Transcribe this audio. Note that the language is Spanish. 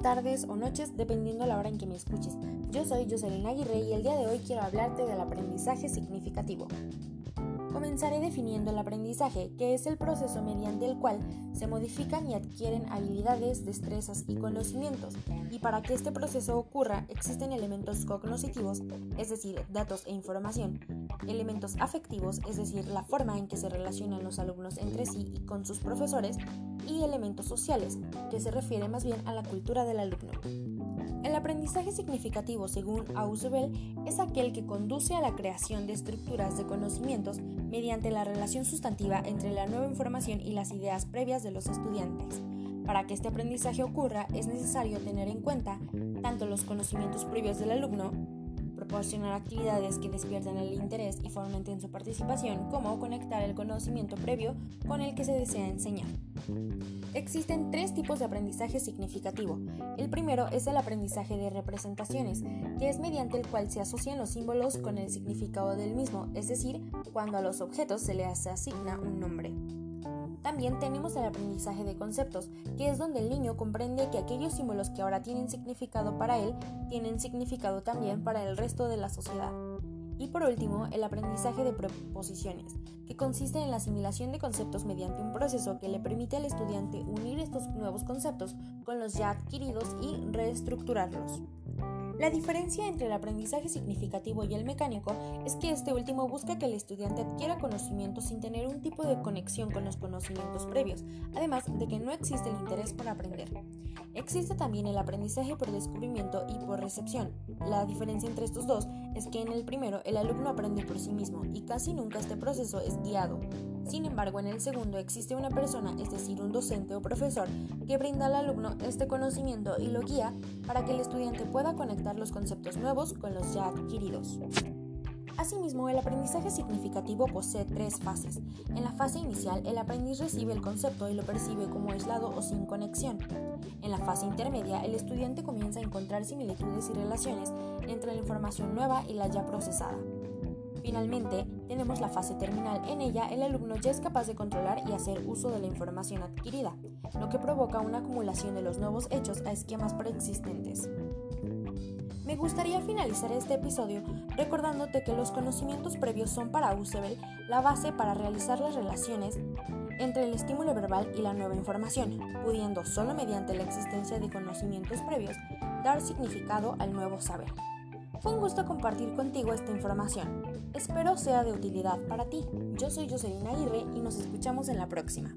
tardes o noches, dependiendo la hora en que me escuches. Yo soy Jocelyn Aguirre y el día de hoy quiero hablarte del aprendizaje significativo. Comenzaré definiendo el aprendizaje, que es el proceso mediante el cual se modifican y adquieren habilidades, destrezas y conocimientos. Y para que este proceso ocurra existen elementos cognitivos, es decir, datos e información, elementos afectivos, es decir, la forma en que se relacionan los alumnos entre sí y con sus profesores, y elementos sociales, que se refiere más bien a la cultura del alumno. El aprendizaje significativo, según Ausubel, es aquel que conduce a la creación de estructuras de conocimientos mediante la relación sustantiva entre la nueva información y las ideas previas de los estudiantes. Para que este aprendizaje ocurra es necesario tener en cuenta tanto los conocimientos previos del alumno, proporcionar actividades que despierten el interés y fomenten su participación, como conectar el conocimiento previo con el que se desea enseñar. Existen tres tipos de aprendizaje significativo. El primero es el aprendizaje de representaciones, que es mediante el cual se asocian los símbolos con el significado del mismo, es decir, cuando a los objetos se les asigna un nombre. También tenemos el aprendizaje de conceptos, que es donde el niño comprende que aquellos símbolos que ahora tienen significado para él, tienen significado también para el resto de la sociedad. Y por último, el aprendizaje de preposiciones, que consiste en la asimilación de conceptos mediante un proceso que le permite al estudiante unir estos nuevos conceptos con los ya adquiridos y reestructurarlos. La diferencia entre el aprendizaje significativo y el mecánico es que este último busca que el estudiante adquiera conocimientos sin tener un tipo de conexión con los conocimientos previos, además de que no existe el interés por aprender. Existe también el aprendizaje por descubrimiento y por recepción. La diferencia entre estos dos es que en el primero el alumno aprende por sí mismo y casi nunca este proceso es guiado. Sin embargo, en el segundo existe una persona, es decir, un docente o profesor, que brinda al alumno este conocimiento y lo guía para que el estudiante pueda conectar los conceptos nuevos con los ya adquiridos. Asimismo, el aprendizaje significativo posee tres fases. En la fase inicial, el aprendiz recibe el concepto y lo percibe como aislado o sin conexión. En la fase intermedia, el estudiante comienza a encontrar similitudes y relaciones entre la información nueva y la ya procesada. Finalmente, tenemos la fase terminal. En ella, el alumno ya es capaz de controlar y hacer uso de la información adquirida, lo que provoca una acumulación de los nuevos hechos a esquemas preexistentes. Me gustaría finalizar este episodio recordándote que los conocimientos previos son para Usebel la base para realizar las relaciones entre el estímulo verbal y la nueva información, pudiendo solo mediante la existencia de conocimientos previos dar significado al nuevo saber. Fue un gusto compartir contigo esta información. Espero sea de utilidad para ti. Yo soy Jocelyn Aguirre y nos escuchamos en la próxima.